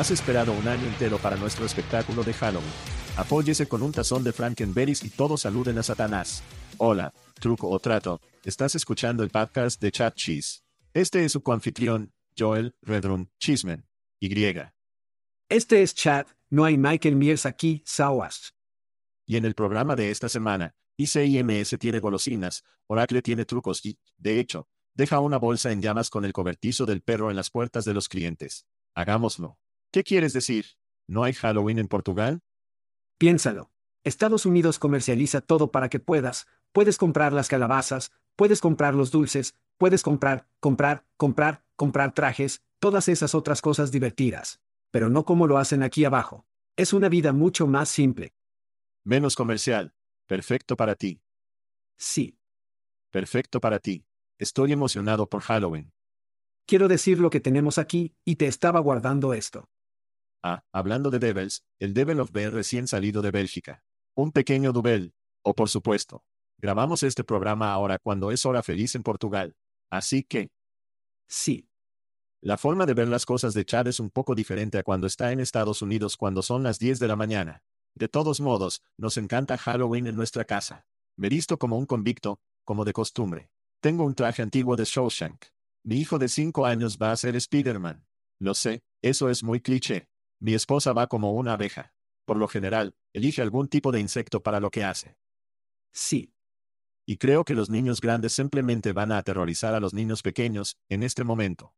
Has esperado un año entero para nuestro espectáculo de Halloween. Apóyese con un tazón de Frankenberries y todos saluden a Satanás. Hola, truco o trato. Estás escuchando el podcast de Chat Cheese. Este es su coanfitrión, Joel Redrum Cheeseman. Y. Este es Chad, no hay Michael Mears aquí, Sawas. Y en el programa de esta semana, ICIMS tiene golosinas, Oracle tiene trucos y, de hecho, deja una bolsa en llamas con el cobertizo del perro en las puertas de los clientes. Hagámoslo. ¿Qué quieres decir? ¿No hay Halloween en Portugal? Piénsalo. Estados Unidos comercializa todo para que puedas. Puedes comprar las calabazas, puedes comprar los dulces, puedes comprar, comprar, comprar, comprar trajes, todas esas otras cosas divertidas. Pero no como lo hacen aquí abajo. Es una vida mucho más simple. Menos comercial. Perfecto para ti. Sí. Perfecto para ti. Estoy emocionado por Halloween. Quiero decir lo que tenemos aquí, y te estaba guardando esto. Ah, hablando de Devils, el Devil of Bear recién salido de Bélgica. Un pequeño Dubel. O por supuesto. Grabamos este programa ahora cuando es hora feliz en Portugal. Así que. Sí. La forma de ver las cosas de Chad es un poco diferente a cuando está en Estados Unidos cuando son las 10 de la mañana. De todos modos, nos encanta Halloween en nuestra casa. Me visto como un convicto, como de costumbre. Tengo un traje antiguo de Shawshank. Mi hijo de cinco años va a ser Spider-Man. Lo sé, eso es muy cliché. Mi esposa va como una abeja. Por lo general, elige algún tipo de insecto para lo que hace. Sí. Y creo que los niños grandes simplemente van a aterrorizar a los niños pequeños, en este momento.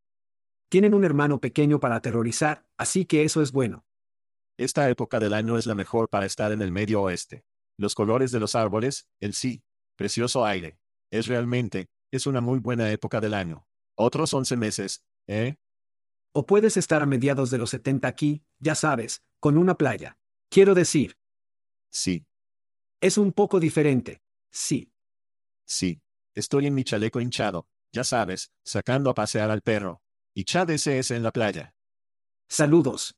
Tienen un hermano pequeño para aterrorizar, así que eso es bueno. Esta época del año es la mejor para estar en el medio oeste. Los colores de los árboles, el sí, precioso aire. Es realmente, es una muy buena época del año. Otros 11 meses, ¿eh? O puedes estar a mediados de los 70 aquí, ya sabes, con una playa. Quiero decir. Sí. Es un poco diferente. Sí. Sí. Estoy en mi chaleco hinchado, ya sabes, sacando a pasear al perro. Y Chad SS en la playa. Saludos.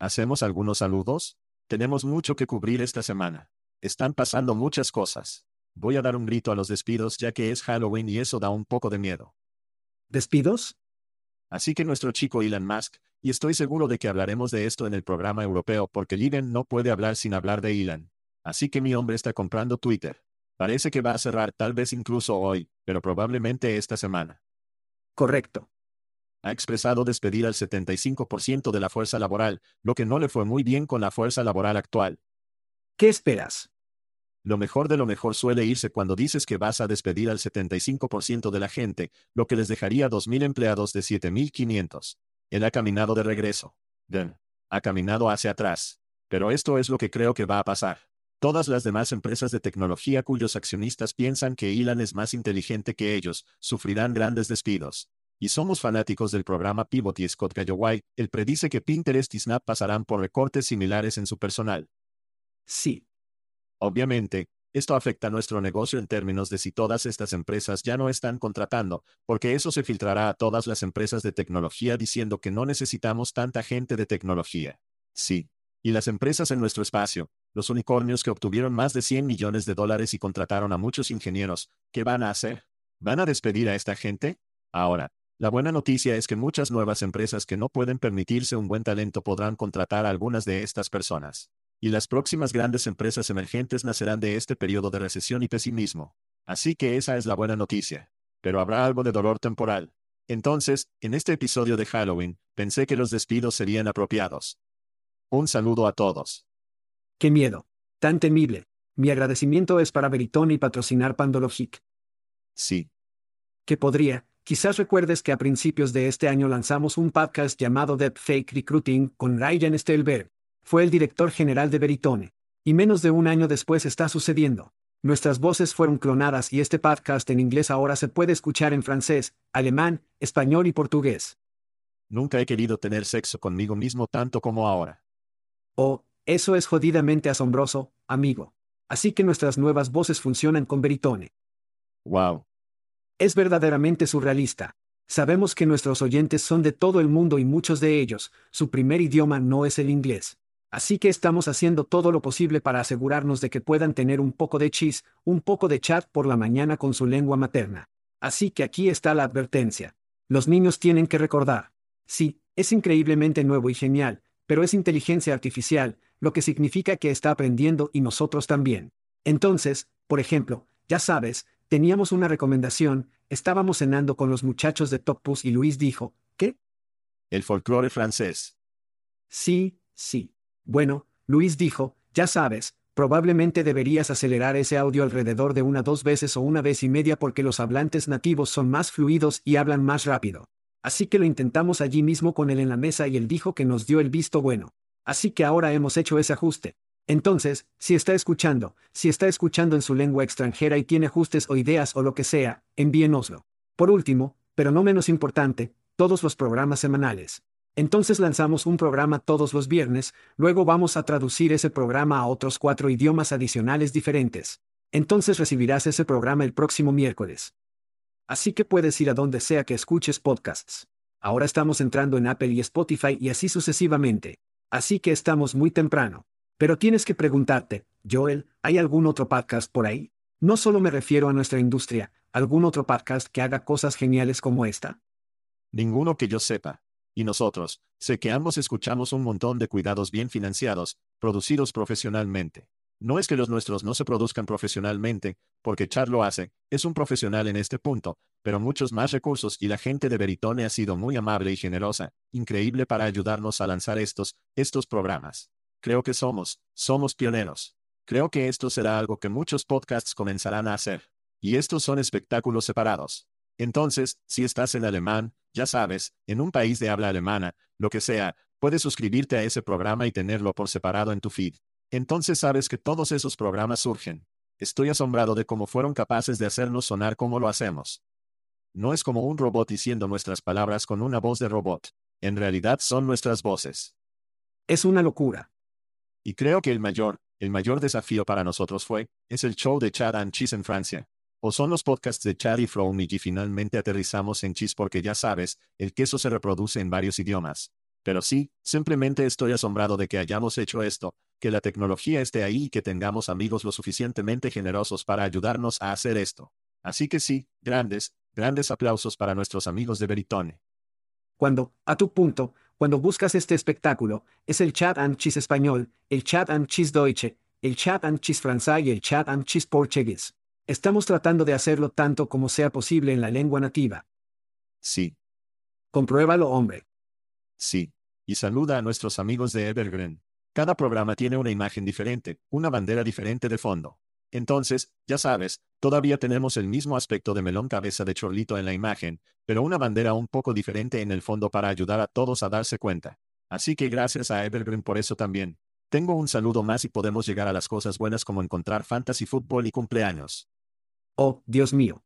¿Hacemos algunos saludos? Tenemos mucho que cubrir esta semana. Están pasando muchas cosas. Voy a dar un grito a los despidos ya que es Halloween y eso da un poco de miedo. ¿Despidos? Así que nuestro chico Elon Musk, y estoy seguro de que hablaremos de esto en el programa europeo porque Elon no puede hablar sin hablar de Elon. Así que mi hombre está comprando Twitter. Parece que va a cerrar tal vez incluso hoy, pero probablemente esta semana. Correcto. Ha expresado despedir al 75% de la fuerza laboral, lo que no le fue muy bien con la fuerza laboral actual. ¿Qué esperas? Lo mejor de lo mejor suele irse cuando dices que vas a despedir al 75% de la gente, lo que les dejaría 2.000 empleados de 7.500. Él ha caminado de regreso. Den. Ha caminado hacia atrás. Pero esto es lo que creo que va a pasar. Todas las demás empresas de tecnología cuyos accionistas piensan que Elon es más inteligente que ellos, sufrirán grandes despidos. Y somos fanáticos del programa Pivot y Scott Galloway, él predice que Pinterest y Snap pasarán por recortes similares en su personal. Sí. Obviamente, esto afecta nuestro negocio en términos de si todas estas empresas ya no están contratando, porque eso se filtrará a todas las empresas de tecnología diciendo que no necesitamos tanta gente de tecnología. Sí. Y las empresas en nuestro espacio, los unicornios que obtuvieron más de 100 millones de dólares y contrataron a muchos ingenieros, ¿qué van a hacer? ¿Van a despedir a esta gente? Ahora, la buena noticia es que muchas nuevas empresas que no pueden permitirse un buen talento podrán contratar a algunas de estas personas. Y las próximas grandes empresas emergentes nacerán de este periodo de recesión y pesimismo. Así que esa es la buena noticia. Pero habrá algo de dolor temporal. Entonces, en este episodio de Halloween, pensé que los despidos serían apropiados. Un saludo a todos. ¡Qué miedo! Tan temible. Mi agradecimiento es para Veritone y patrocinar Pandologic. Sí. Que podría, quizás recuerdes que a principios de este año lanzamos un podcast llamado Deep Fake Recruiting con Ryan Stelberg. Fue el director general de Veritone. Y menos de un año después está sucediendo. Nuestras voces fueron clonadas y este podcast en inglés ahora se puede escuchar en francés, alemán, español y portugués. Nunca he querido tener sexo conmigo mismo tanto como ahora. Oh, eso es jodidamente asombroso, amigo. Así que nuestras nuevas voces funcionan con Veritone. Wow. Es verdaderamente surrealista. Sabemos que nuestros oyentes son de todo el mundo y muchos de ellos, su primer idioma no es el inglés. Así que estamos haciendo todo lo posible para asegurarnos de que puedan tener un poco de chis, un poco de chat por la mañana con su lengua materna. Así que aquí está la advertencia. Los niños tienen que recordar. Sí, es increíblemente nuevo y genial, pero es inteligencia artificial, lo que significa que está aprendiendo y nosotros también. Entonces, por ejemplo, ya sabes, teníamos una recomendación, estábamos cenando con los muchachos de Topus y Luis dijo, ¿qué? El folclore francés. Sí, sí. Bueno, Luis dijo, ya sabes, probablemente deberías acelerar ese audio alrededor de una dos veces o una vez y media porque los hablantes nativos son más fluidos y hablan más rápido. Así que lo intentamos allí mismo con él en la mesa y él dijo que nos dio el visto bueno. Así que ahora hemos hecho ese ajuste. Entonces, si está escuchando, si está escuchando en su lengua extranjera y tiene ajustes o ideas o lo que sea, envíenoslo. Por último, pero no menos importante, todos los programas semanales. Entonces lanzamos un programa todos los viernes, luego vamos a traducir ese programa a otros cuatro idiomas adicionales diferentes. Entonces recibirás ese programa el próximo miércoles. Así que puedes ir a donde sea que escuches podcasts. Ahora estamos entrando en Apple y Spotify y así sucesivamente. Así que estamos muy temprano. Pero tienes que preguntarte, Joel, ¿hay algún otro podcast por ahí? No solo me refiero a nuestra industria, ¿algún otro podcast que haga cosas geniales como esta? Ninguno que yo sepa. Y nosotros, sé que ambos escuchamos un montón de cuidados bien financiados, producidos profesionalmente. No es que los nuestros no se produzcan profesionalmente, porque Char lo hace, es un profesional en este punto, pero muchos más recursos y la gente de Veritone ha sido muy amable y generosa, increíble para ayudarnos a lanzar estos, estos programas. Creo que somos, somos pioneros. Creo que esto será algo que muchos podcasts comenzarán a hacer. Y estos son espectáculos separados. Entonces, si estás en alemán, ya sabes, en un país de habla alemana, lo que sea, puedes suscribirte a ese programa y tenerlo por separado en tu feed. Entonces sabes que todos esos programas surgen. Estoy asombrado de cómo fueron capaces de hacernos sonar como lo hacemos. No es como un robot diciendo nuestras palabras con una voz de robot. En realidad son nuestras voces. Es una locura. Y creo que el mayor, el mayor desafío para nosotros fue, es el show de Chad and Cheese en Francia. O son los podcasts de Chad y From y finalmente aterrizamos en Cheese porque ya sabes, el queso se reproduce en varios idiomas. Pero sí, simplemente estoy asombrado de que hayamos hecho esto, que la tecnología esté ahí y que tengamos amigos lo suficientemente generosos para ayudarnos a hacer esto. Así que sí, grandes, grandes aplausos para nuestros amigos de Veritone. Cuando, a tu punto, cuando buscas este espectáculo, es el chat and cheese español, el chat and cheese deutsche, el chat and cheese francés y el chat and cheese portugués. Estamos tratando de hacerlo tanto como sea posible en la lengua nativa. Sí. Compruébalo, hombre. Sí. Y saluda a nuestros amigos de Evergreen. Cada programa tiene una imagen diferente, una bandera diferente de fondo. Entonces, ya sabes, todavía tenemos el mismo aspecto de melón cabeza de chorlito en la imagen, pero una bandera un poco diferente en el fondo para ayudar a todos a darse cuenta. Así que gracias a Evergreen por eso también. Tengo un saludo más y podemos llegar a las cosas buenas como encontrar fantasy fútbol y cumpleaños. Oh, Dios mío.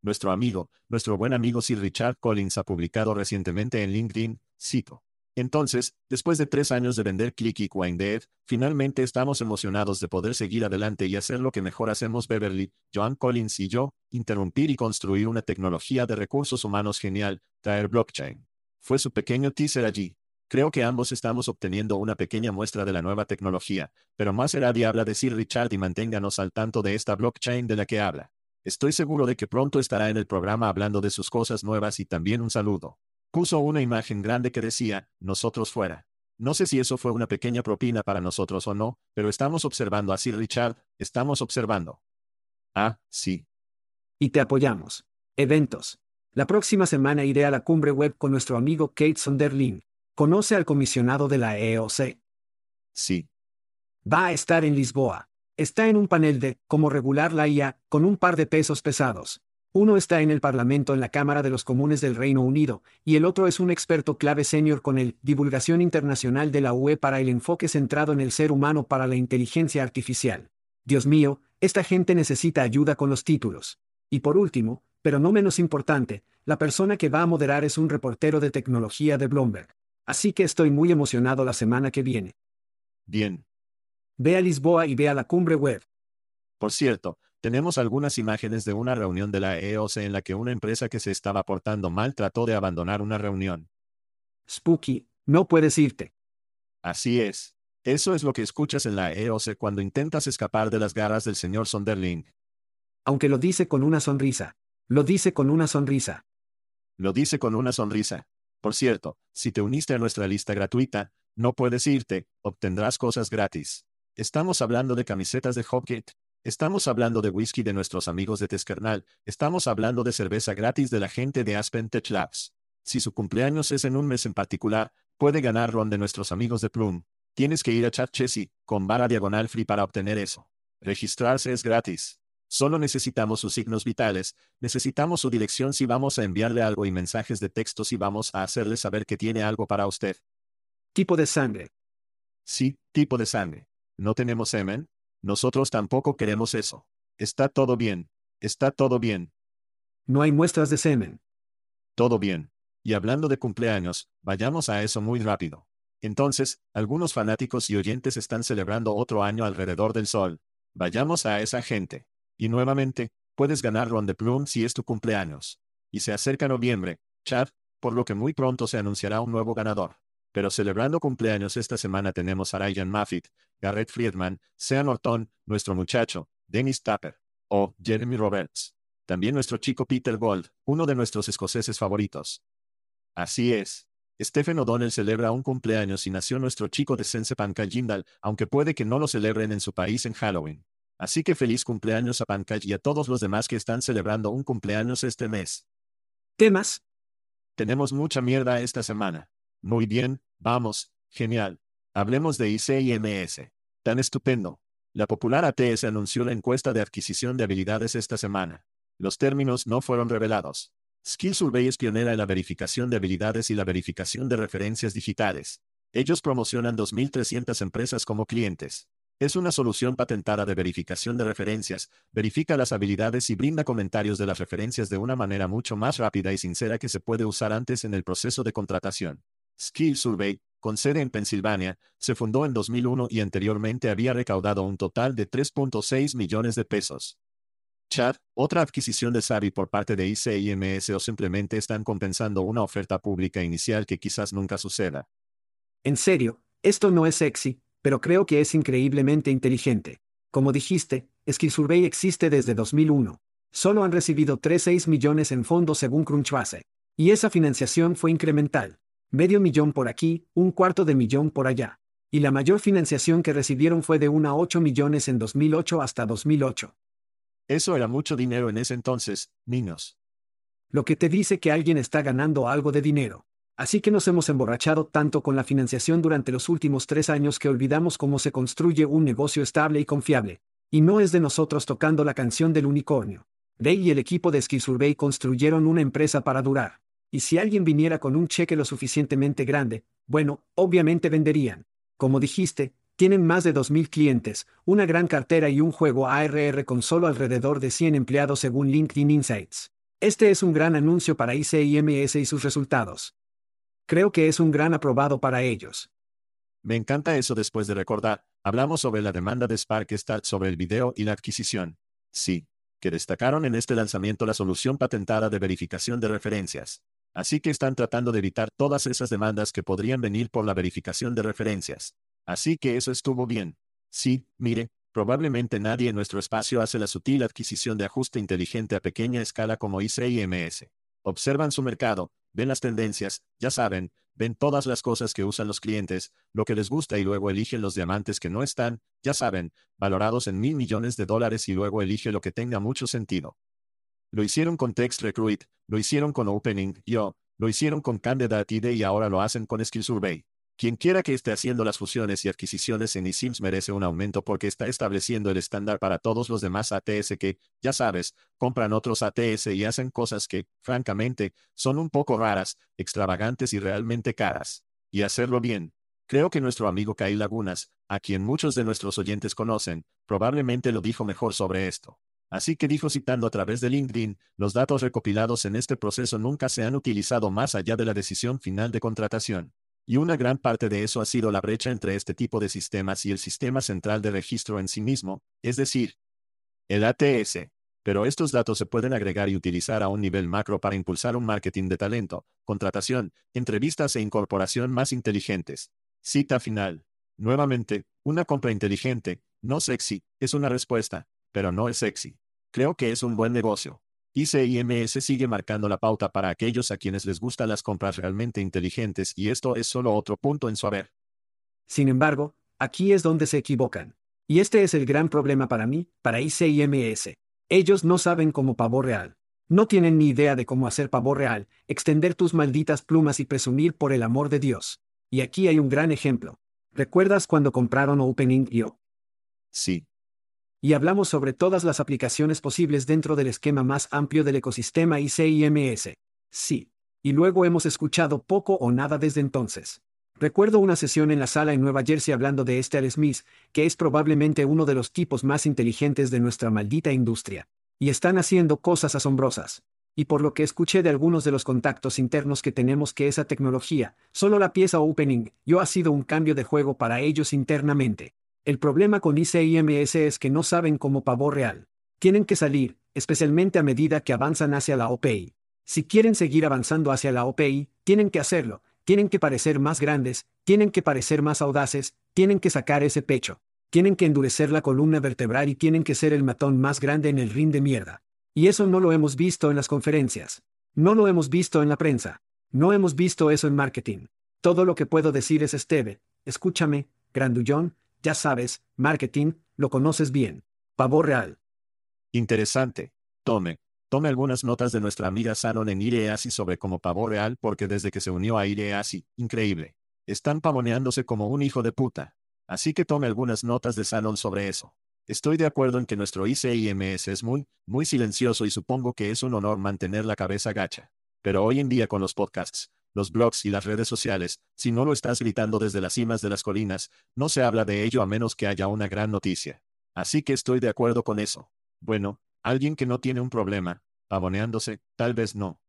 Nuestro amigo, nuestro buen amigo Sir Richard Collins ha publicado recientemente en LinkedIn, cito. Entonces, después de tres años de vender Click y Dead, finalmente estamos emocionados de poder seguir adelante y hacer lo que mejor hacemos Beverly, John Collins y yo, interrumpir y construir una tecnología de recursos humanos genial, traer blockchain. Fue su pequeño teaser allí. Creo que ambos estamos obteniendo una pequeña muestra de la nueva tecnología, pero más será habla de Sir Richard y manténganos al tanto de esta blockchain de la que habla. Estoy seguro de que pronto estará en el programa hablando de sus cosas nuevas y también un saludo. Puso una imagen grande que decía, nosotros fuera. No sé si eso fue una pequeña propina para nosotros o no, pero estamos observando a Sir Richard, estamos observando. Ah, sí. Y te apoyamos. Eventos. La próxima semana iré a la cumbre web con nuestro amigo Kate Sonderling. ¿Conoce al comisionado de la EOC? Sí. Va a estar en Lisboa. Está en un panel de cómo regular la IA, con un par de pesos pesados. Uno está en el Parlamento en la Cámara de los Comunes del Reino Unido, y el otro es un experto clave senior con el Divulgación Internacional de la UE para el enfoque centrado en el ser humano para la inteligencia artificial. Dios mío, esta gente necesita ayuda con los títulos. Y por último, pero no menos importante, la persona que va a moderar es un reportero de tecnología de Bloomberg. Así que estoy muy emocionado la semana que viene. Bien. Ve a Lisboa y ve a la cumbre web. Por cierto, tenemos algunas imágenes de una reunión de la EOC en la que una empresa que se estaba portando mal trató de abandonar una reunión. Spooky, no puedes irte. Así es. Eso es lo que escuchas en la EOC cuando intentas escapar de las garras del señor Sonderling. Aunque lo dice con una sonrisa. Lo dice con una sonrisa. Lo dice con una sonrisa. Por cierto, si te uniste a nuestra lista gratuita, no puedes irte, obtendrás cosas gratis. Estamos hablando de camisetas de Hopkit, Estamos hablando de whisky de nuestros amigos de Teskernal, estamos hablando de cerveza gratis de la gente de Aspen Tech Labs. Si su cumpleaños es en un mes en particular, puede ganar ron de nuestros amigos de Plum. Tienes que ir a Chat Chessy, con barra diagonal free para obtener eso. Registrarse es gratis. Solo necesitamos sus signos vitales, necesitamos su dirección si vamos a enviarle algo y mensajes de texto si vamos a hacerle saber que tiene algo para usted. Tipo de sangre. Sí, tipo de sangre. ¿No tenemos semen? Nosotros tampoco queremos eso. Está todo bien. Está todo bien. No hay muestras de semen. Todo bien. Y hablando de cumpleaños, vayamos a eso muy rápido. Entonces, algunos fanáticos y oyentes están celebrando otro año alrededor del sol. Vayamos a esa gente. Y nuevamente, puedes ganar Ron de Plum si es tu cumpleaños. Y se acerca noviembre, Chad, por lo que muy pronto se anunciará un nuevo ganador. Pero celebrando cumpleaños esta semana tenemos a Ryan Moffitt, Garrett Friedman, Sean Norton, nuestro muchacho, Dennis Tapper, o Jeremy Roberts. También nuestro chico Peter Gold, uno de nuestros escoceses favoritos. Así es. Stephen O'Donnell celebra un cumpleaños y nació nuestro chico de Sense Pankaj Jindal, aunque puede que no lo celebren en su país en Halloween. Así que feliz cumpleaños a Pankaj y a todos los demás que están celebrando un cumpleaños este mes. ¿Temas? Tenemos mucha mierda esta semana. Muy bien, vamos, genial. Hablemos de ICIMS. Tan estupendo. La popular ATS anunció la encuesta de adquisición de habilidades esta semana. Los términos no fueron revelados. Skill Survey es pionera en la verificación de habilidades y la verificación de referencias digitales. Ellos promocionan 2.300 empresas como clientes. Es una solución patentada de verificación de referencias, verifica las habilidades y brinda comentarios de las referencias de una manera mucho más rápida y sincera que se puede usar antes en el proceso de contratación. Skill Survey, con sede en Pensilvania, se fundó en 2001 y anteriormente había recaudado un total de 3.6 millones de pesos. Chad, otra adquisición de Savi por parte de ICIMS o simplemente están compensando una oferta pública inicial que quizás nunca suceda. En serio, esto no es sexy, pero creo que es increíblemente inteligente. Como dijiste, Skill Survey existe desde 2001. Solo han recibido 3,6 millones en fondos según Crunchbase. Y esa financiación fue incremental medio millón por aquí, un cuarto de millón por allá. Y la mayor financiación que recibieron fue de 1 a 8 millones en 2008 hasta 2008. Eso era mucho dinero en ese entonces, niños. Lo que te dice que alguien está ganando algo de dinero. Así que nos hemos emborrachado tanto con la financiación durante los últimos tres años que olvidamos cómo se construye un negocio estable y confiable. Y no es de nosotros tocando la canción del unicornio. Day y el equipo de Ski Survey construyeron una empresa para durar. Y si alguien viniera con un cheque lo suficientemente grande, bueno, obviamente venderían. Como dijiste, tienen más de 2.000 clientes, una gran cartera y un juego ARR con solo alrededor de 100 empleados según LinkedIn Insights. Este es un gran anuncio para ICIMS y sus resultados. Creo que es un gran aprobado para ellos. Me encanta eso después de recordar, hablamos sobre la demanda de Sparkstat sobre el video y la adquisición. Sí, que destacaron en este lanzamiento la solución patentada de verificación de referencias. Así que están tratando de evitar todas esas demandas que podrían venir por la verificación de referencias. Así que eso estuvo bien. Sí, mire, probablemente nadie en nuestro espacio hace la sutil adquisición de ajuste inteligente a pequeña escala como ICIMS. Observan su mercado, ven las tendencias, ya saben, ven todas las cosas que usan los clientes, lo que les gusta y luego eligen los diamantes que no están, ya saben, valorados en mil millones de dólares y luego elige lo que tenga mucho sentido. Lo hicieron con Text Recruit, lo hicieron con Opening, Yo, lo hicieron con Candidate ID y ahora lo hacen con Skill Survey. Quien quiera que esté haciendo las fusiones y adquisiciones en eSIMS merece un aumento porque está estableciendo el estándar para todos los demás ATS que, ya sabes, compran otros ATS y hacen cosas que, francamente, son un poco raras, extravagantes y realmente caras. Y hacerlo bien. Creo que nuestro amigo Kyle Lagunas, a quien muchos de nuestros oyentes conocen, probablemente lo dijo mejor sobre esto. Así que dijo citando a través de LinkedIn, los datos recopilados en este proceso nunca se han utilizado más allá de la decisión final de contratación. Y una gran parte de eso ha sido la brecha entre este tipo de sistemas y el sistema central de registro en sí mismo, es decir, el ATS. Pero estos datos se pueden agregar y utilizar a un nivel macro para impulsar un marketing de talento, contratación, entrevistas e incorporación más inteligentes. Cita final. Nuevamente, una compra inteligente, no sexy, es una respuesta, pero no es sexy. Creo que es un buen negocio. ICIMS sigue marcando la pauta para aquellos a quienes les gustan las compras realmente inteligentes y esto es solo otro punto en su haber. Sin embargo, aquí es donde se equivocan. Y este es el gran problema para mí, para ICIMS. Ellos no saben cómo pavo real. No tienen ni idea de cómo hacer pavo real, extender tus malditas plumas y presumir por el amor de Dios. Y aquí hay un gran ejemplo. ¿Recuerdas cuando compraron Opening.io? Sí. Y hablamos sobre todas las aplicaciones posibles dentro del esquema más amplio del ecosistema ICIMS. Sí. Y luego hemos escuchado poco o nada desde entonces. Recuerdo una sesión en la sala en Nueva Jersey hablando de Al Smith, que es probablemente uno de los tipos más inteligentes de nuestra maldita industria. Y están haciendo cosas asombrosas. Y por lo que escuché de algunos de los contactos internos que tenemos que esa tecnología, solo la pieza opening, yo ha sido un cambio de juego para ellos internamente. El problema con ICIMS es que no saben cómo pavor real. Tienen que salir, especialmente a medida que avanzan hacia la OPI. Si quieren seguir avanzando hacia la OPI, tienen que hacerlo, tienen que parecer más grandes, tienen que parecer más audaces, tienen que sacar ese pecho, tienen que endurecer la columna vertebral y tienen que ser el matón más grande en el ring de mierda. Y eso no lo hemos visto en las conferencias. No lo hemos visto en la prensa. No hemos visto eso en marketing. Todo lo que puedo decir es Esteve, escúchame, grandullón, ya sabes, marketing, lo conoces bien. Pavor real. Interesante. Tome. Tome algunas notas de nuestra amiga Saron en Ireasi sobre cómo pavor real porque desde que se unió a Ireasi, increíble. Están pavoneándose como un hijo de puta. Así que tome algunas notas de Sanon sobre eso. Estoy de acuerdo en que nuestro ICIMS es muy, muy silencioso y supongo que es un honor mantener la cabeza gacha. Pero hoy en día con los podcasts, los blogs y las redes sociales, si no lo estás gritando desde las cimas de las colinas, no se habla de ello a menos que haya una gran noticia. Así que estoy de acuerdo con eso. Bueno, alguien que no tiene un problema, pavoneándose, tal vez no.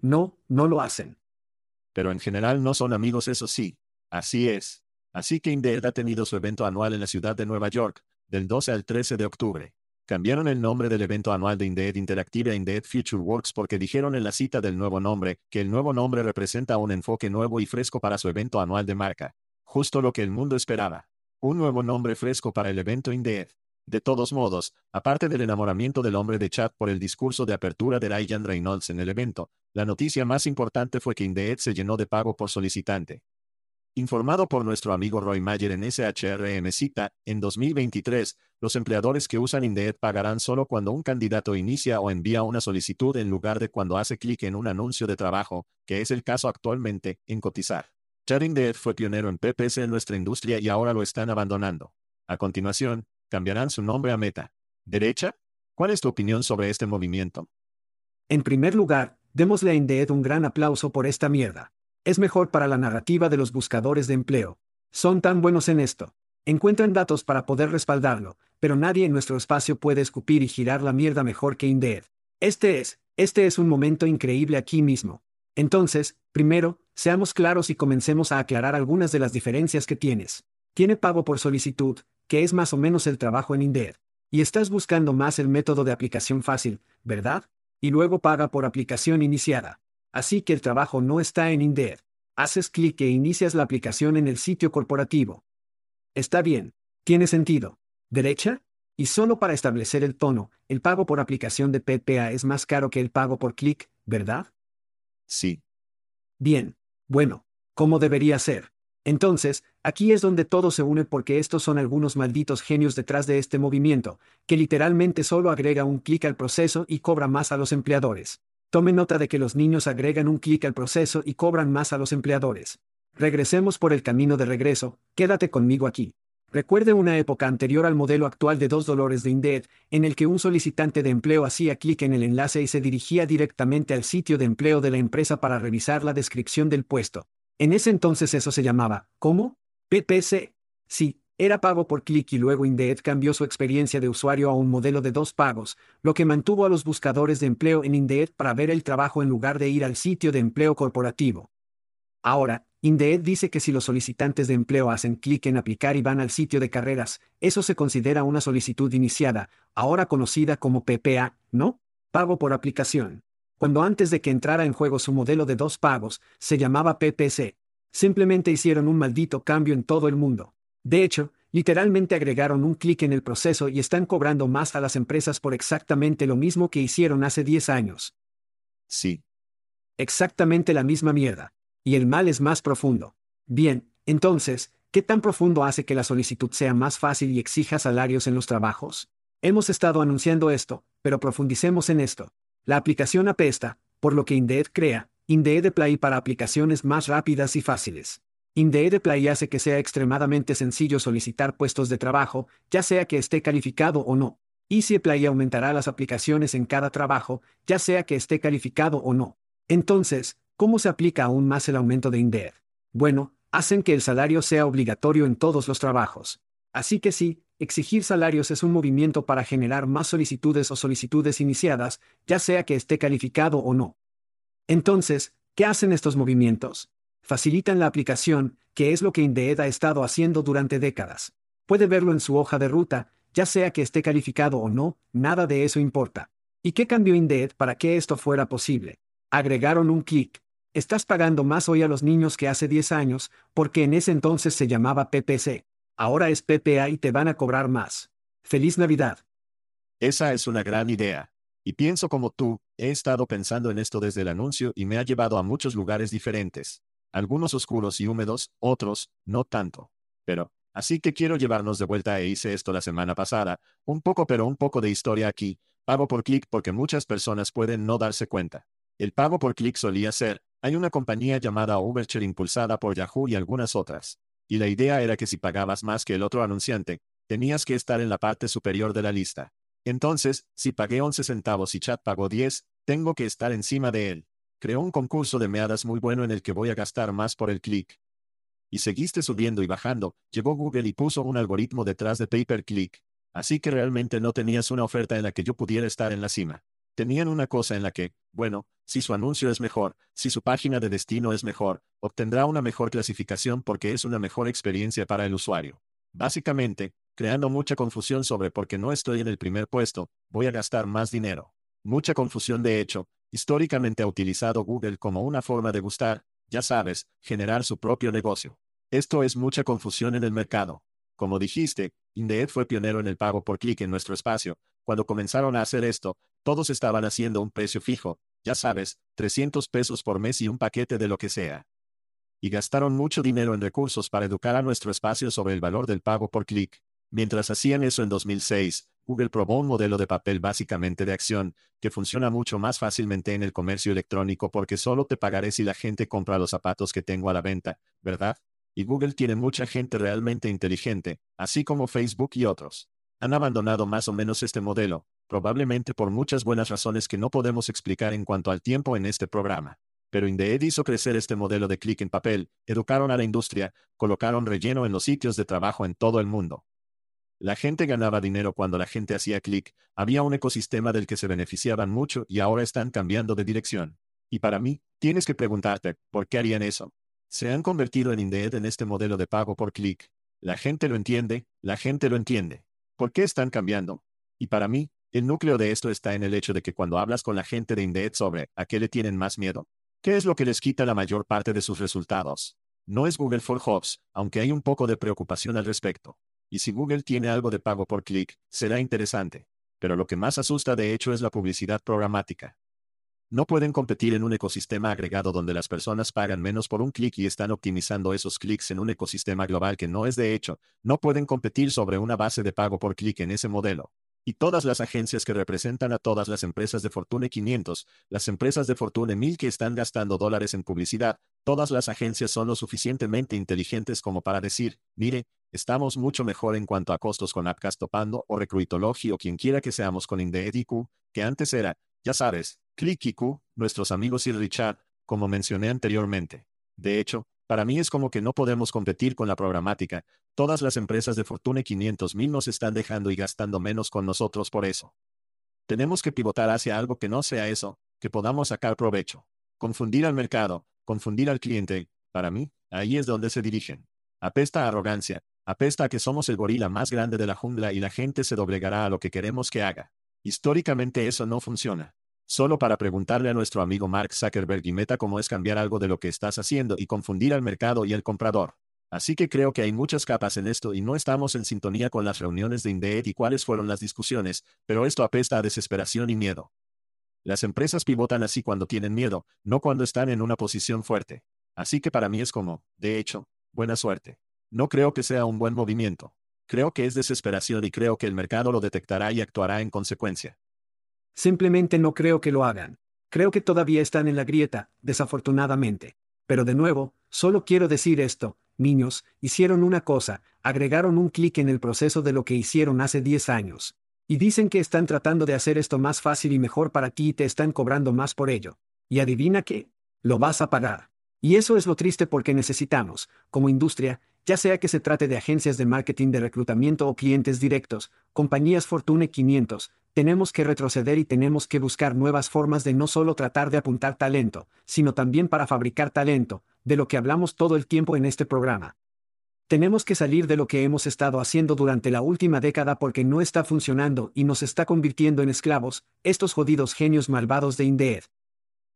No, no lo hacen. Pero en general no son amigos, eso sí. Así es. Así que Indeed ha tenido su evento anual en la ciudad de Nueva York, del 12 al 13 de octubre. Cambiaron el nombre del evento anual de Indeed Interactive a Indeed Future Works porque dijeron en la cita del nuevo nombre que el nuevo nombre representa un enfoque nuevo y fresco para su evento anual de marca. Justo lo que el mundo esperaba. Un nuevo nombre fresco para el evento Indeed. De todos modos, aparte del enamoramiento del hombre de chat por el discurso de apertura de Ryan Reynolds en el evento, la noticia más importante fue que Indeed se llenó de pago por solicitante. Informado por nuestro amigo Roy Mayer en SHRM Cita, en 2023, los empleadores que usan Indeed pagarán solo cuando un candidato inicia o envía una solicitud en lugar de cuando hace clic en un anuncio de trabajo, que es el caso actualmente, en cotizar. Chad Indeed fue pionero en PPS en nuestra industria y ahora lo están abandonando. A continuación, cambiarán su nombre a Meta. ¿Derecha? ¿Cuál es tu opinión sobre este movimiento? En primer lugar, démosle a Indeed un gran aplauso por esta mierda. Es mejor para la narrativa de los buscadores de empleo. Son tan buenos en esto. Encuentran datos para poder respaldarlo, pero nadie en nuestro espacio puede escupir y girar la mierda mejor que Indeed. Este es, este es un momento increíble aquí mismo. Entonces, Primero, seamos claros y comencemos a aclarar algunas de las diferencias que tienes. Tiene pago por solicitud, que es más o menos el trabajo en Indeed. Y estás buscando más el método de aplicación fácil, ¿verdad? Y luego paga por aplicación iniciada. Así que el trabajo no está en Indeed. Haces clic e inicias la aplicación en el sitio corporativo. Está bien. Tiene sentido. ¿Derecha? Y solo para establecer el tono, el pago por aplicación de PPA es más caro que el pago por clic, ¿verdad? Sí. Bien. Bueno. ¿Cómo debería ser? Entonces, aquí es donde todo se une porque estos son algunos malditos genios detrás de este movimiento, que literalmente solo agrega un clic al proceso y cobra más a los empleadores. Tome nota de que los niños agregan un clic al proceso y cobran más a los empleadores. Regresemos por el camino de regreso, quédate conmigo aquí. Recuerde una época anterior al modelo actual de dos dolores de Indeed, en el que un solicitante de empleo hacía clic en el enlace y se dirigía directamente al sitio de empleo de la empresa para revisar la descripción del puesto. En ese entonces eso se llamaba, ¿cómo? PPC. Sí, era pago por clic y luego Indeed cambió su experiencia de usuario a un modelo de dos pagos, lo que mantuvo a los buscadores de empleo en Indeed para ver el trabajo en lugar de ir al sitio de empleo corporativo. Ahora, Indeed dice que si los solicitantes de empleo hacen clic en aplicar y van al sitio de carreras, eso se considera una solicitud iniciada, ahora conocida como PPA, ¿no? Pago por aplicación cuando antes de que entrara en juego su modelo de dos pagos, se llamaba PPC. Simplemente hicieron un maldito cambio en todo el mundo. De hecho, literalmente agregaron un clic en el proceso y están cobrando más a las empresas por exactamente lo mismo que hicieron hace 10 años. Sí. Exactamente la misma mierda. Y el mal es más profundo. Bien, entonces, ¿qué tan profundo hace que la solicitud sea más fácil y exija salarios en los trabajos? Hemos estado anunciando esto, pero profundicemos en esto. La aplicación apesta, por lo que Indeed crea, Indeed Play para aplicaciones más rápidas y fáciles. Indeed Play hace que sea extremadamente sencillo solicitar puestos de trabajo, ya sea que esté calificado o no. Easy Play aumentará las aplicaciones en cada trabajo, ya sea que esté calificado o no. Entonces, ¿cómo se aplica aún más el aumento de Indeed? Bueno, hacen que el salario sea obligatorio en todos los trabajos. Así que sí, exigir salarios es un movimiento para generar más solicitudes o solicitudes iniciadas, ya sea que esté calificado o no. Entonces, ¿qué hacen estos movimientos? Facilitan la aplicación, que es lo que Indeed ha estado haciendo durante décadas. Puede verlo en su hoja de ruta, ya sea que esté calificado o no, nada de eso importa. ¿Y qué cambió Indeed para que esto fuera posible? Agregaron un clic. Estás pagando más hoy a los niños que hace 10 años, porque en ese entonces se llamaba PPC. Ahora es PPA y te van a cobrar más. Feliz Navidad. Esa es una gran idea. Y pienso como tú, he estado pensando en esto desde el anuncio y me ha llevado a muchos lugares diferentes. Algunos oscuros y húmedos, otros, no tanto. Pero, así que quiero llevarnos de vuelta e hice esto la semana pasada, un poco pero un poco de historia aquí, pago por clic porque muchas personas pueden no darse cuenta. El pago por clic solía ser, hay una compañía llamada Overture impulsada por Yahoo y algunas otras. Y la idea era que si pagabas más que el otro anunciante, tenías que estar en la parte superior de la lista. Entonces, si pagué 11 centavos y Chat pagó 10, tengo que estar encima de él. Creó un concurso de meadas muy bueno en el que voy a gastar más por el clic. Y seguiste subiendo y bajando, llegó Google y puso un algoritmo detrás de Pay Per Click. Así que realmente no tenías una oferta en la que yo pudiera estar en la cima. Tenían una cosa en la que, bueno, si su anuncio es mejor, si su página de destino es mejor, obtendrá una mejor clasificación porque es una mejor experiencia para el usuario. Básicamente, creando mucha confusión sobre por qué no estoy en el primer puesto, voy a gastar más dinero. Mucha confusión de hecho, históricamente ha utilizado Google como una forma de gustar, ya sabes, generar su propio negocio. Esto es mucha confusión en el mercado. Como dijiste, Indeed fue pionero en el pago por clic en nuestro espacio. Cuando comenzaron a hacer esto, todos estaban haciendo un precio fijo, ya sabes, 300 pesos por mes y un paquete de lo que sea. Y gastaron mucho dinero en recursos para educar a nuestro espacio sobre el valor del pago por clic. Mientras hacían eso en 2006, Google probó un modelo de papel básicamente de acción, que funciona mucho más fácilmente en el comercio electrónico porque solo te pagaré si la gente compra los zapatos que tengo a la venta, ¿verdad? Y Google tiene mucha gente realmente inteligente, así como Facebook y otros. Han abandonado más o menos este modelo, probablemente por muchas buenas razones que no podemos explicar en cuanto al tiempo en este programa. Pero Indeed hizo crecer este modelo de clic en papel, educaron a la industria, colocaron relleno en los sitios de trabajo en todo el mundo. La gente ganaba dinero cuando la gente hacía clic, había un ecosistema del que se beneficiaban mucho y ahora están cambiando de dirección. Y para mí, tienes que preguntarte, ¿por qué harían eso? Se han convertido en Indeed en este modelo de pago por clic. La gente lo entiende, la gente lo entiende. ¿Por qué están cambiando? Y para mí, el núcleo de esto está en el hecho de que cuando hablas con la gente de Indeed sobre a qué le tienen más miedo, ¿qué es lo que les quita la mayor parte de sus resultados? No es Google for Jobs, aunque hay un poco de preocupación al respecto. Y si Google tiene algo de pago por clic, será interesante. Pero lo que más asusta de hecho es la publicidad programática. No pueden competir en un ecosistema agregado donde las personas pagan menos por un clic y están optimizando esos clics en un ecosistema global que no es de hecho, no pueden competir sobre una base de pago por clic en ese modelo. Y todas las agencias que representan a todas las empresas de Fortune 500, las empresas de Fortune 1000 que están gastando dólares en publicidad, todas las agencias son lo suficientemente inteligentes como para decir, mire, estamos mucho mejor en cuanto a costos con Appcast topando o Recruitology o quien quiera que seamos con Indeed IQ, que antes era, ya sabes, ClickIQ, nuestros amigos y Richard, como mencioné anteriormente. De hecho, para mí es como que no podemos competir con la programática, todas las empresas de Fortune 500 mil nos están dejando y gastando menos con nosotros por eso. Tenemos que pivotar hacia algo que no sea eso, que podamos sacar provecho. Confundir al mercado, confundir al cliente, para mí, ahí es donde se dirigen. Apesta a arrogancia, apesta a que somos el gorila más grande de la jungla y la gente se doblegará a lo que queremos que haga. Históricamente eso no funciona. Solo para preguntarle a nuestro amigo Mark Zuckerberg y Meta cómo es cambiar algo de lo que estás haciendo y confundir al mercado y al comprador. Así que creo que hay muchas capas en esto y no estamos en sintonía con las reuniones de Indeed y cuáles fueron las discusiones, pero esto apesta a desesperación y miedo. Las empresas pivotan así cuando tienen miedo, no cuando están en una posición fuerte. Así que para mí es como, de hecho, buena suerte. No creo que sea un buen movimiento. Creo que es desesperación y creo que el mercado lo detectará y actuará en consecuencia. Simplemente no creo que lo hagan. Creo que todavía están en la grieta, desafortunadamente. Pero de nuevo, solo quiero decir esto, niños, hicieron una cosa, agregaron un clic en el proceso de lo que hicieron hace 10 años. Y dicen que están tratando de hacer esto más fácil y mejor para ti y te están cobrando más por ello. Y adivina qué, lo vas a pagar. Y eso es lo triste porque necesitamos, como industria, ya sea que se trate de agencias de marketing de reclutamiento o clientes directos, compañías Fortune 500, tenemos que retroceder y tenemos que buscar nuevas formas de no solo tratar de apuntar talento, sino también para fabricar talento, de lo que hablamos todo el tiempo en este programa. Tenemos que salir de lo que hemos estado haciendo durante la última década porque no está funcionando y nos está convirtiendo en esclavos, estos jodidos genios malvados de Indeed.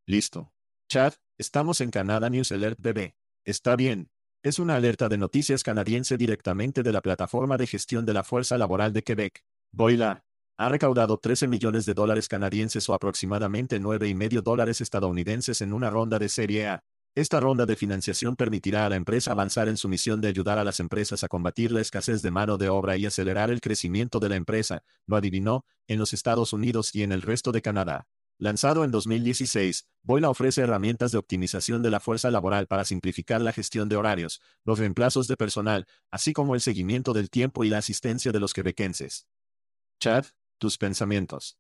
Listo. Chad, estamos en Canada News Alert BB. Está bien. Es una alerta de noticias canadiense directamente de la plataforma de gestión de la fuerza laboral de Quebec. Boila ha recaudado 13 millones de dólares canadienses o aproximadamente 9,5 dólares estadounidenses en una ronda de Serie A. Esta ronda de financiación permitirá a la empresa avanzar en su misión de ayudar a las empresas a combatir la escasez de mano de obra y acelerar el crecimiento de la empresa, lo adivinó, en los Estados Unidos y en el resto de Canadá. Lanzado en 2016, Boila ofrece herramientas de optimización de la fuerza laboral para simplificar la gestión de horarios, los reemplazos de personal, así como el seguimiento del tiempo y la asistencia de los quebequenses. Chad, tus pensamientos.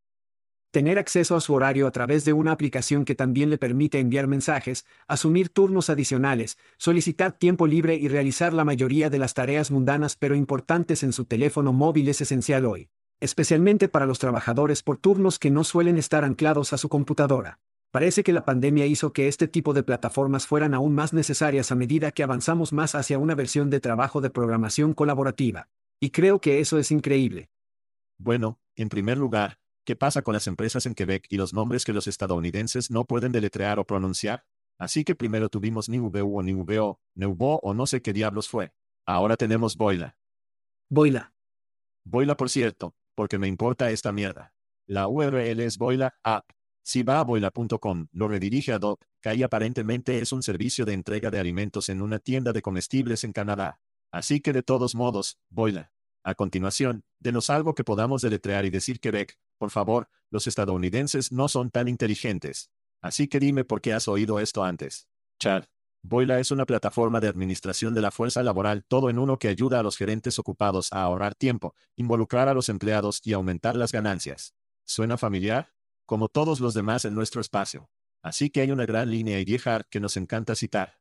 Tener acceso a su horario a través de una aplicación que también le permite enviar mensajes, asumir turnos adicionales, solicitar tiempo libre y realizar la mayoría de las tareas mundanas pero importantes en su teléfono móvil es esencial hoy, especialmente para los trabajadores por turnos que no suelen estar anclados a su computadora. Parece que la pandemia hizo que este tipo de plataformas fueran aún más necesarias a medida que avanzamos más hacia una versión de trabajo de programación colaborativa. Y creo que eso es increíble. Bueno, en primer lugar, ¿qué pasa con las empresas en Quebec y los nombres que los estadounidenses no pueden deletrear o pronunciar? Así que primero tuvimos NIVU o NIVO, NEUVO o no sé qué diablos fue. Ahora tenemos Boila. Boila. Boila por cierto, porque me importa esta mierda. La URL es Boila App. Si va a boila.com, lo redirige a Doc, que aparentemente es un servicio de entrega de alimentos en una tienda de comestibles en Canadá. Así que de todos modos, Boila. A continuación, denos algo que podamos deletrear y decir Quebec, por favor, los estadounidenses no son tan inteligentes. Así que dime por qué has oído esto antes. Chad. Boila es una plataforma de administración de la fuerza laboral todo en uno que ayuda a los gerentes ocupados a ahorrar tiempo, involucrar a los empleados y aumentar las ganancias. ¿Suena familiar? Como todos los demás en nuestro espacio. Así que hay una gran línea y vieja que nos encanta citar.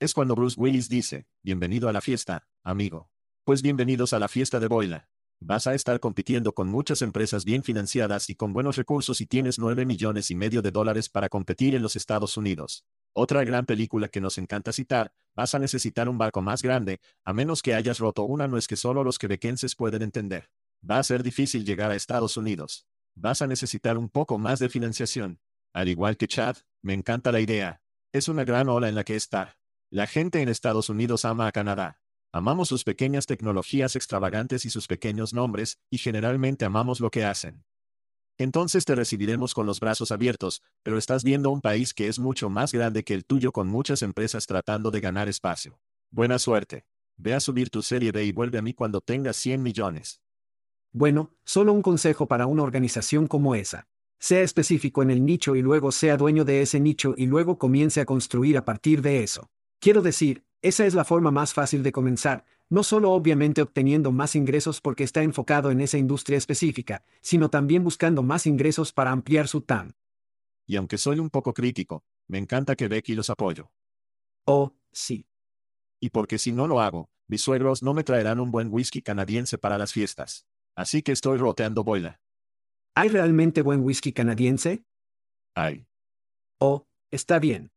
Es cuando Bruce Willis dice, bienvenido a la fiesta, amigo. Pues bienvenidos a la fiesta de Boila. Vas a estar compitiendo con muchas empresas bien financiadas y con buenos recursos y tienes 9 millones y medio de dólares para competir en los Estados Unidos. Otra gran película que nos encanta citar, vas a necesitar un barco más grande, a menos que hayas roto una nuez que solo los quebequenses pueden entender. Va a ser difícil llegar a Estados Unidos. Vas a necesitar un poco más de financiación. Al igual que Chad, me encanta la idea. Es una gran ola en la que está. La gente en Estados Unidos ama a Canadá. Amamos sus pequeñas tecnologías extravagantes y sus pequeños nombres, y generalmente amamos lo que hacen. Entonces te recibiremos con los brazos abiertos, pero estás viendo un país que es mucho más grande que el tuyo con muchas empresas tratando de ganar espacio. Buena suerte. Ve a subir tu serie B y vuelve a mí cuando tengas 100 millones. Bueno, solo un consejo para una organización como esa. Sea específico en el nicho y luego sea dueño de ese nicho y luego comience a construir a partir de eso. Quiero decir, esa es la forma más fácil de comenzar, no solo obviamente obteniendo más ingresos porque está enfocado en esa industria específica, sino también buscando más ingresos para ampliar su TAM. Y aunque soy un poco crítico, me encanta que Becky los apoyo. Oh, sí. Y porque si no lo hago, mis suegros no me traerán un buen whisky canadiense para las fiestas. Así que estoy roteando boila. ¿Hay realmente buen whisky canadiense? Hay. Oh, está bien.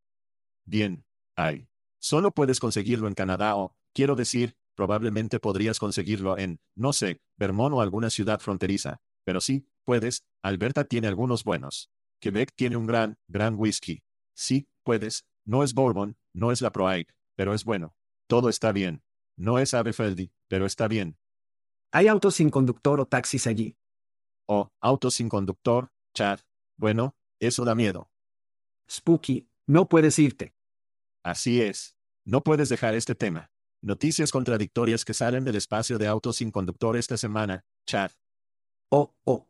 Bien, hay. Solo puedes conseguirlo en Canadá o, quiero decir, probablemente podrías conseguirlo en, no sé, Vermont o alguna ciudad fronteriza. Pero sí, puedes, Alberta tiene algunos buenos. Quebec tiene un gran, gran whisky. Sí, puedes, no es Bourbon, no es la Proaig, pero es bueno. Todo está bien. No es Aberfeldy, pero está bien. ¿Hay autos sin conductor o taxis allí? O, autos sin conductor, Chad. Bueno, eso da miedo. Spooky, no puedes irte. Así es. No puedes dejar este tema. Noticias contradictorias que salen del espacio de autos sin conductor esta semana, Chad. Oh, oh.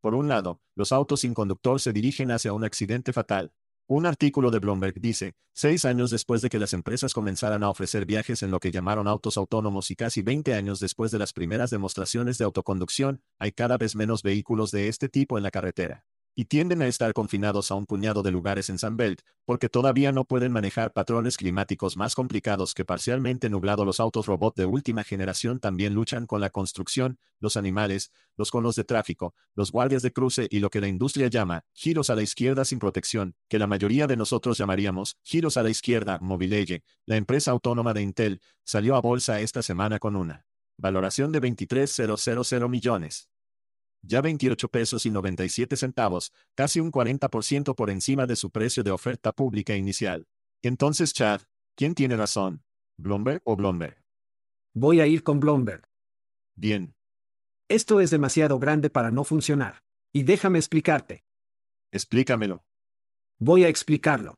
Por un lado, los autos sin conductor se dirigen hacia un accidente fatal. Un artículo de Bloomberg dice, seis años después de que las empresas comenzaran a ofrecer viajes en lo que llamaron autos autónomos y casi 20 años después de las primeras demostraciones de autoconducción, hay cada vez menos vehículos de este tipo en la carretera y tienden a estar confinados a un puñado de lugares en Sunbelt, porque todavía no pueden manejar patrones climáticos más complicados que parcialmente nublado. Los autos robot de última generación también luchan con la construcción, los animales, los conos de tráfico, los guardias de cruce y lo que la industria llama giros a la izquierda sin protección, que la mayoría de nosotros llamaríamos giros a la izquierda. Mobileye, la empresa autónoma de Intel, salió a bolsa esta semana con una valoración de 23.000 millones ya 28 pesos y 97 centavos, casi un 40% por encima de su precio de oferta pública inicial. Entonces, Chad, ¿quién tiene razón? ¿Bloomberg o Bloomberg? Voy a ir con Bloomberg. Bien. Esto es demasiado grande para no funcionar. Y déjame explicarte. Explícamelo. Voy a explicarlo.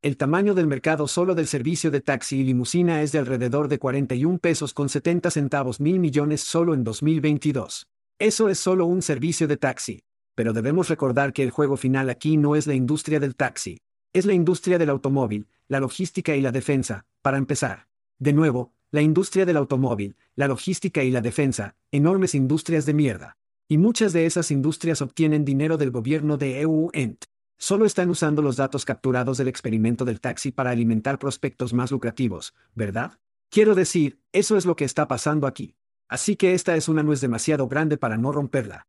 El tamaño del mercado solo del servicio de taxi y limusina es de alrededor de 41 pesos con 70 centavos mil millones solo en 2022. Eso es solo un servicio de taxi. Pero debemos recordar que el juego final aquí no es la industria del taxi. Es la industria del automóvil, la logística y la defensa, para empezar. De nuevo, la industria del automóvil, la logística y la defensa, enormes industrias de mierda. Y muchas de esas industrias obtienen dinero del gobierno de EU-ENT. Solo están usando los datos capturados del experimento del taxi para alimentar prospectos más lucrativos, ¿verdad? Quiero decir, eso es lo que está pasando aquí. Así que esta es una nuez demasiado grande para no romperla.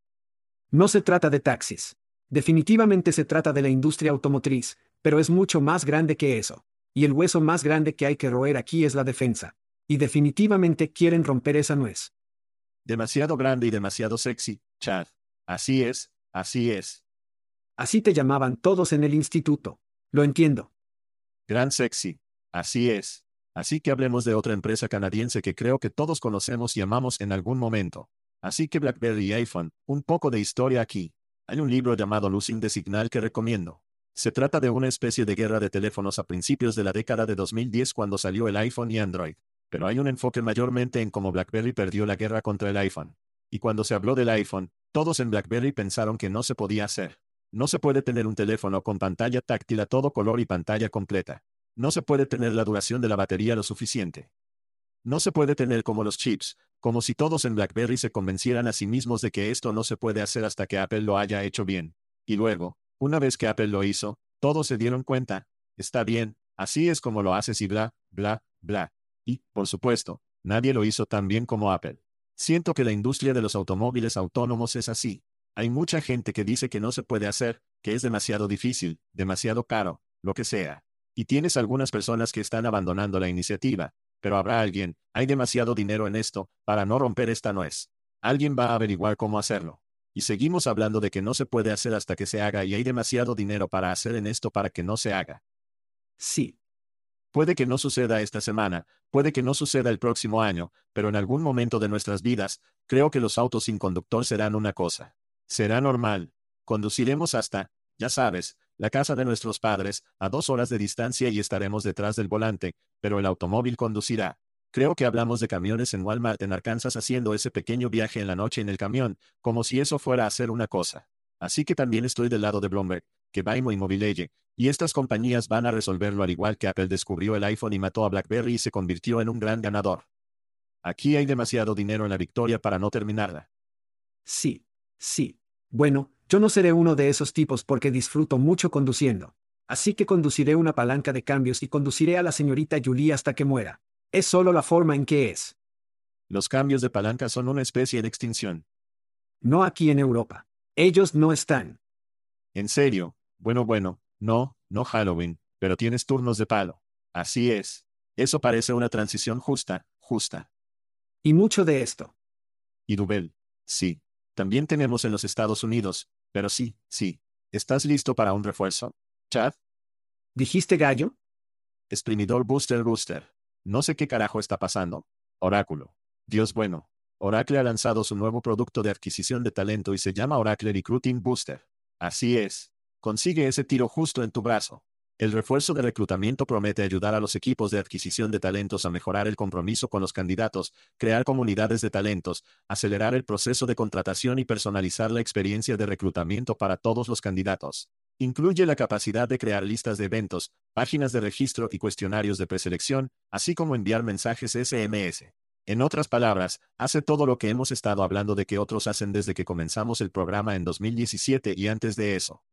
No se trata de taxis. Definitivamente se trata de la industria automotriz, pero es mucho más grande que eso. Y el hueso más grande que hay que roer aquí es la defensa. Y definitivamente quieren romper esa nuez. Demasiado grande y demasiado sexy, Chad. Así es, así es. Así te llamaban todos en el instituto. Lo entiendo. Gran sexy. Así es. Así que hablemos de otra empresa canadiense que creo que todos conocemos y amamos en algún momento. Así que BlackBerry y iPhone, un poco de historia aquí. Hay un libro llamado Losing the Signal que recomiendo. Se trata de una especie de guerra de teléfonos a principios de la década de 2010 cuando salió el iPhone y Android. Pero hay un enfoque mayormente en cómo BlackBerry perdió la guerra contra el iPhone. Y cuando se habló del iPhone, todos en BlackBerry pensaron que no se podía hacer. No se puede tener un teléfono con pantalla táctil a todo color y pantalla completa. No se puede tener la duración de la batería lo suficiente. No se puede tener como los chips, como si todos en BlackBerry se convencieran a sí mismos de que esto no se puede hacer hasta que Apple lo haya hecho bien. Y luego, una vez que Apple lo hizo, todos se dieron cuenta, está bien, así es como lo haces y bla, bla, bla. Y, por supuesto, nadie lo hizo tan bien como Apple. Siento que la industria de los automóviles autónomos es así. Hay mucha gente que dice que no se puede hacer, que es demasiado difícil, demasiado caro, lo que sea. Y tienes algunas personas que están abandonando la iniciativa, pero habrá alguien, hay demasiado dinero en esto, para no romper esta nuez. Alguien va a averiguar cómo hacerlo. Y seguimos hablando de que no se puede hacer hasta que se haga y hay demasiado dinero para hacer en esto para que no se haga. Sí. Puede que no suceda esta semana, puede que no suceda el próximo año, pero en algún momento de nuestras vidas, creo que los autos sin conductor serán una cosa. Será normal. Conduciremos hasta, ya sabes, la casa de nuestros padres, a dos horas de distancia y estaremos detrás del volante, pero el automóvil conducirá. Creo que hablamos de camiones en Walmart en Arkansas haciendo ese pequeño viaje en la noche en el camión, como si eso fuera a hacer una cosa. Así que también estoy del lado de Bloomberg, que Vaimo y Mobileye, y estas compañías van a resolverlo al igual que Apple descubrió el iPhone y mató a BlackBerry y se convirtió en un gran ganador. Aquí hay demasiado dinero en la victoria para no terminarla. Sí, sí. Bueno, yo no seré uno de esos tipos porque disfruto mucho conduciendo. Así que conduciré una palanca de cambios y conduciré a la señorita Julie hasta que muera. Es solo la forma en que es. Los cambios de palanca son una especie de extinción. No aquí en Europa. Ellos no están. En serio, bueno, bueno, no, no Halloween, pero tienes turnos de palo. Así es. Eso parece una transición justa, justa. Y mucho de esto. Y Dubel. Sí. También tenemos en los Estados Unidos, pero sí, sí. ¿Estás listo para un refuerzo? Chad? ¿Dijiste gallo? Exprimidor Booster Booster. No sé qué carajo está pasando. Oráculo. Dios bueno. Oracle ha lanzado su nuevo producto de adquisición de talento y se llama Oracle Recruiting Booster. Así es. Consigue ese tiro justo en tu brazo. El refuerzo de reclutamiento promete ayudar a los equipos de adquisición de talentos a mejorar el compromiso con los candidatos, crear comunidades de talentos, acelerar el proceso de contratación y personalizar la experiencia de reclutamiento para todos los candidatos. Incluye la capacidad de crear listas de eventos, páginas de registro y cuestionarios de preselección, así como enviar mensajes SMS. En otras palabras, hace todo lo que hemos estado hablando de que otros hacen desde que comenzamos el programa en 2017 y antes de eso.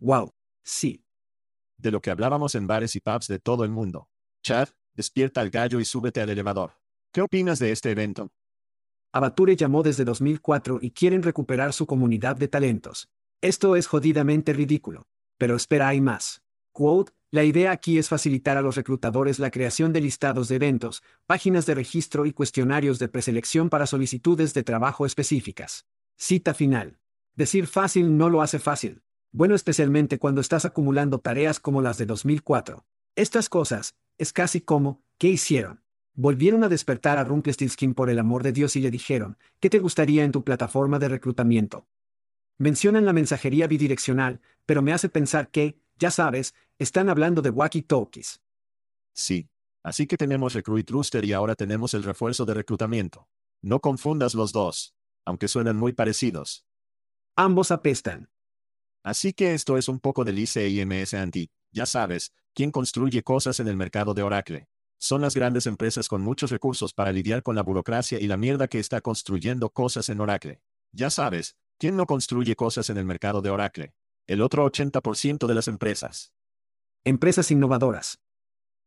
Wow, sí de lo que hablábamos en bares y pubs de todo el mundo. Chad, despierta al gallo y súbete al elevador. ¿Qué opinas de este evento? Abature llamó desde 2004 y quieren recuperar su comunidad de talentos. Esto es jodidamente ridículo. Pero espera, hay más. La idea aquí es facilitar a los reclutadores la creación de listados de eventos, páginas de registro y cuestionarios de preselección para solicitudes de trabajo específicas. Cita final. Decir fácil no lo hace fácil bueno especialmente cuando estás acumulando tareas como las de 2004. Estas cosas, es casi como, ¿qué hicieron? Volvieron a despertar a Rumpelstiltskin por el amor de Dios y le dijeron, ¿qué te gustaría en tu plataforma de reclutamiento? Mencionan la mensajería bidireccional, pero me hace pensar que, ya sabes, están hablando de walkie-talkies. Sí. Así que tenemos Recruit Rooster y ahora tenemos el refuerzo de reclutamiento. No confundas los dos, aunque suenan muy parecidos. Ambos apestan. Así que esto es un poco del ICIMS anti, ya sabes, quién construye cosas en el mercado de Oracle. Son las grandes empresas con muchos recursos para lidiar con la burocracia y la mierda que está construyendo cosas en Oracle. Ya sabes, ¿quién no construye cosas en el mercado de Oracle? El otro 80% de las empresas. Empresas innovadoras.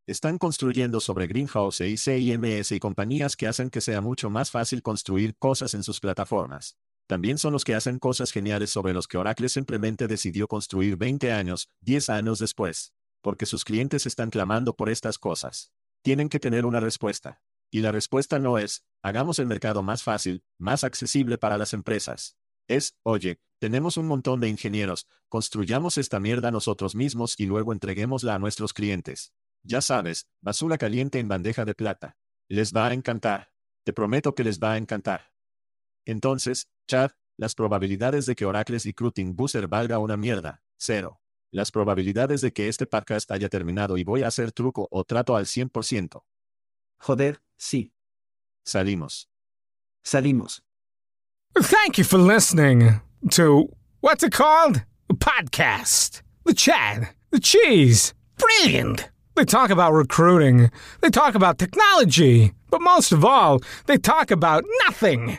Están construyendo sobre Greenhouse e ICIMS y compañías que hacen que sea mucho más fácil construir cosas en sus plataformas también son los que hacen cosas geniales sobre los que Oracle simplemente decidió construir 20 años, 10 años después. Porque sus clientes están clamando por estas cosas. Tienen que tener una respuesta. Y la respuesta no es, hagamos el mercado más fácil, más accesible para las empresas. Es, oye, tenemos un montón de ingenieros, construyamos esta mierda nosotros mismos y luego entreguémosla a nuestros clientes. Ya sabes, basura caliente en bandeja de plata. Les va a encantar. Te prometo que les va a encantar. Entonces, Chad, las probabilidades de que Oracle's Recruiting Booster valga una mierda, cero. Las probabilidades de que este podcast haya terminado y voy a hacer truco o trato al 100%. Joder, sí. Salimos. Salimos. Thank you for listening to, what's it called? A podcast. The Chad. The Cheese. Brilliant. They talk about recruiting. They talk about technology. But most of all, they talk about nothing.